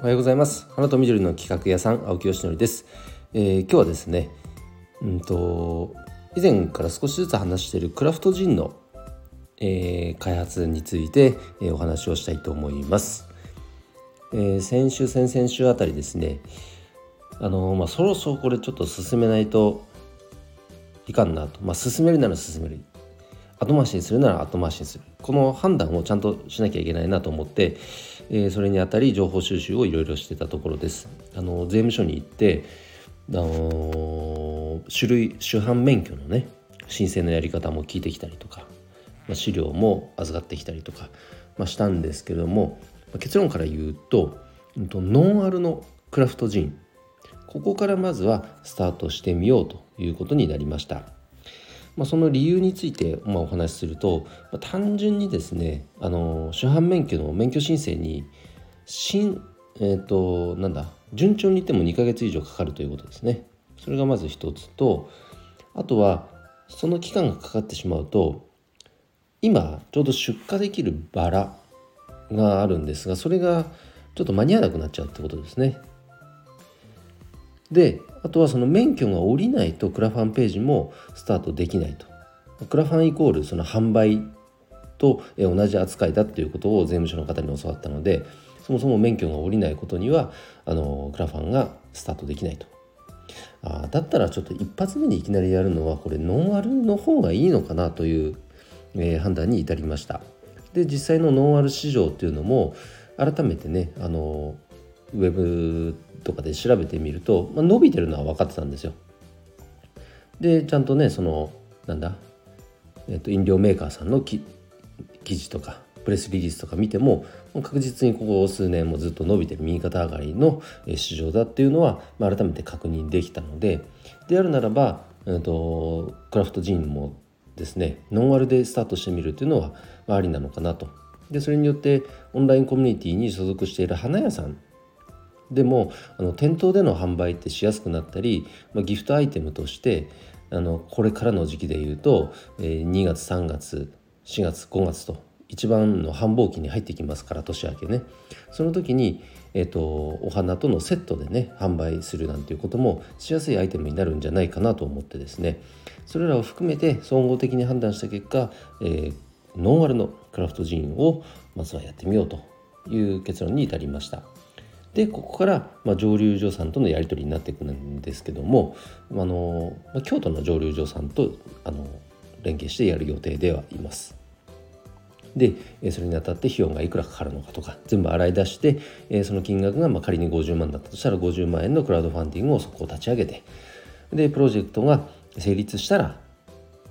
おはようございます。花と緑の企画屋さん青木よしのりです、えー、今日はですねうんと以前から少しずつ話しているクラフトジンの、えー、開発について、えー、お話をしたいと思います、えー、先週先々週あたりですねあのまあそろそろこれちょっと進めないといかんなと。まあ進めるなら進める。後回しにするなら後回しにする。この判断をちゃんとしなきゃいけないなと思って、え、それにあたり情報収集をいろいろしてたところですあの税務署に行ってあの種類主犯免許のね申請のやり方も聞いてきたりとか、まあ、資料も預かってきたりとか、まあ、したんですけどもま結論から言うとノンアルのクラフトジンここからまずはスタートしてみようということになりました。まあ、その理由についてまあお話しすると、まあ、単純にですねあの主犯免許の免許申請に新えっ、ー、となんだ順調にいっても2ヶ月以上かかるということですね。それがまず一つとあとはその期間がかかってしまうと今ちょうど出荷できるバラがあるんですがそれがちょっと間に合わなくなっちゃうってことですね。であとはその免許が下りないとクラファンページもスタートできないと。クラファンイコールその販売と同じ扱いだっていうことを税務署の方に教わったのでそもそも免許が下りないことにはあのクラファンがスタートできないと。あだったらちょっと一発目にいきなりやるのはこれノンアルの方がいいのかなという、えー、判断に至りました。で実際のノンアル市場っていうのも改めてねあのウェブとかで調べてみると、まあ、伸びてるのは分かってたんですよ。でちゃんとねそのなんだ、えー、と飲料メーカーさんの記事とかプレスリリースとか見ても確実にここ数年もずっと伸びてる右肩上がりの市場だっていうのは、まあ、改めて確認できたのでであるならば、えーと、クラフトジンもですねノンアルでスタートしてみるっていうのは、まあ、ありなのかなと。でそれによってオンラインコミュニティに所属している花屋さんでもあの店頭での販売ってしやすくなったり、まあ、ギフトアイテムとしてあのこれからの時期でいうと、えー、2月3月4月5月と一番の繁忙期に入ってきますから年明けねその時に、えーと、お花とのセットでね販売するなんていうこともしやすいアイテムになるんじゃないかなと思ってですねそれらを含めて総合的に判断した結果、えー、ノンアルのクラフトジンをまずはやってみようという結論に至りました。でここから、まあ、蒸留所さんとのやり取りになっていくんですけどもあの、まあ、京都の蒸留所さんとあの連携してやる予定ではいます。でそれにあたって費用がいくらかかるのかとか全部洗い出してその金額がまあ仮に50万だったとしたら50万円のクラウドファンディングをそこを立ち上げてでプロジェクトが成立したら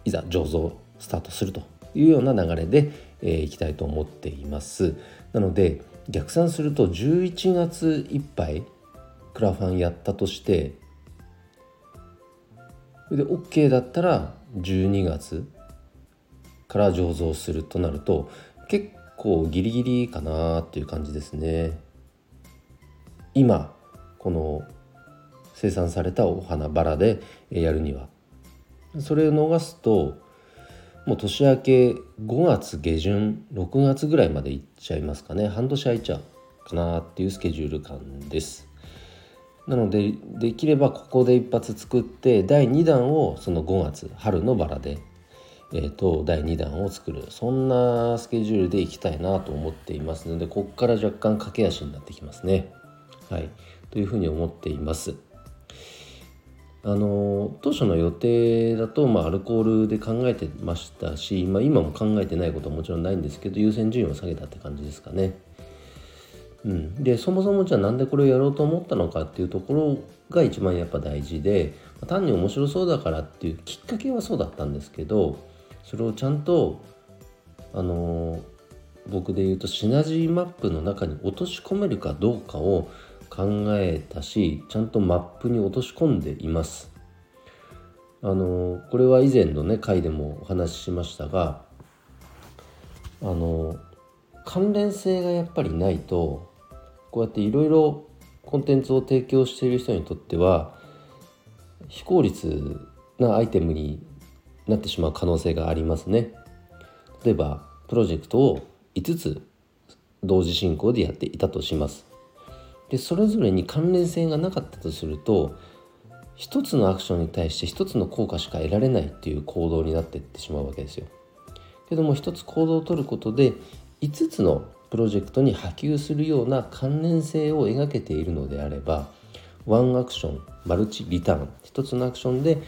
いざ醸造スタートするというような流れで、えー、いきたいと思っています。なので逆算すると11月いっぱいクラファンやったとしてで OK だったら12月から醸造するとなると結構ギリギリかなっていう感じですね。今この生産されたお花バラでやるにはそれを逃すともう年明け5月下旬6月ぐらいまでいっちゃいますかね半年空いちゃうかなっていうスケジュール感ですなのでできればここで一発作って第2弾をその5月春のバラでえーと、第2弾を作るそんなスケジュールでいきたいなと思っていますのでここから若干駆け足になってきますね。はい、というふうに思っています。あの当初の予定だと、まあ、アルコールで考えてましたし、まあ、今も考えてないことはもちろんないんですけど優先順位を下げたって感じですかね。うん、でそもそもじゃあなんでこれをやろうと思ったのかっていうところが一番やっぱ大事で単に面白そうだからっていうきっかけはそうだったんですけどそれをちゃんとあの僕で言うとシナジーマップの中に落とし込めるかどうかを考えたしちゃんとマップに落とし込んでいます。あのこれは以前のね回でもお話ししましたがあの関連性がやっぱりないとこうやっていろいろコンテンツを提供している人にとっては非効率なアイテムになってしまう可能性がありますね。例えばプロジェクトを5つ同時進行でやっていたとします。でそれぞれに関連性がなかったとすると一つのアクションに対して一つの効果しか得られないっていう行動になっていってしまうわけですよ。けども一つ行動をとることで5つのプロジェクトに波及するような関連性を描けているのであればワンアクションマルチリターン一つのアクションで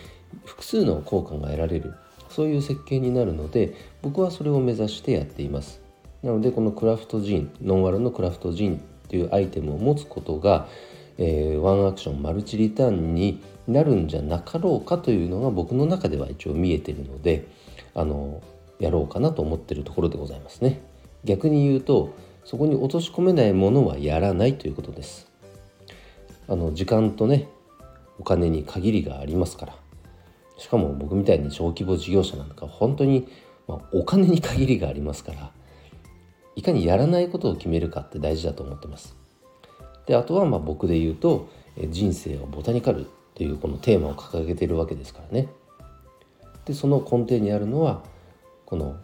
複数の効果が得られるそういう設計になるので僕はそれを目指してやっていますなのでこのクラフトジンノンアルのクラフトジンっていうアイテムを持つことが、えー、ワンアクションマルチリターンになるんじゃなかろうかというのが僕の中では一応見えてるのであのやろうかなと思ってるところでございますね。逆に言うとそこに落とし込めないものはやらないということです。あの時間とねお金に限りがありますから。しかも僕みたいに小規模事業者なんか本当に、まあ、お金に限りがありますから。いかにやらないことを決めるかって大事だと思ってます。であとはまあ僕で言うと人生をボタニカルというこのテーマを掲げているわけですからね。でその根底にあるのはこの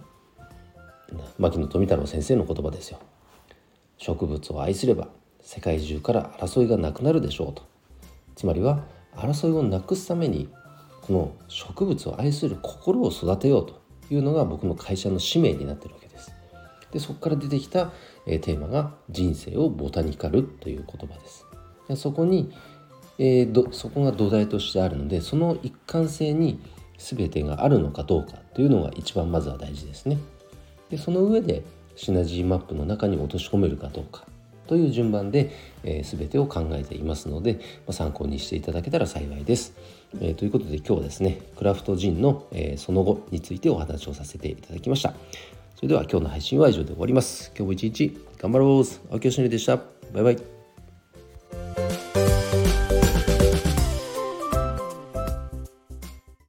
牧野富太郎先生の言葉ですよ。植物を愛すれば世界中から争いがなくなるでしょうと。つまりは争いをなくすためにこの植物を愛する心を育てようというのが僕の会社の使命になってるわけです。でそこから出てきた、え、テーマが人生をボタニカルという言葉ですでそこに、えー、どそこが土台としてあるのでその一貫性に全てがあるのかどうかというのが一番まずは大事ですねでその上でシナジーマップの中に落とし込めるかどうかという順番で、えー、全てを考えていますので、まあ、参考にしていただけたら幸いです。えー、ということで今日はですねクラフトジンの、えー、その後についてお話をさせていただきました。それでは今日の配信は以上で終わります。今日も一日頑張ろう青木よしのりでした。バイバイ。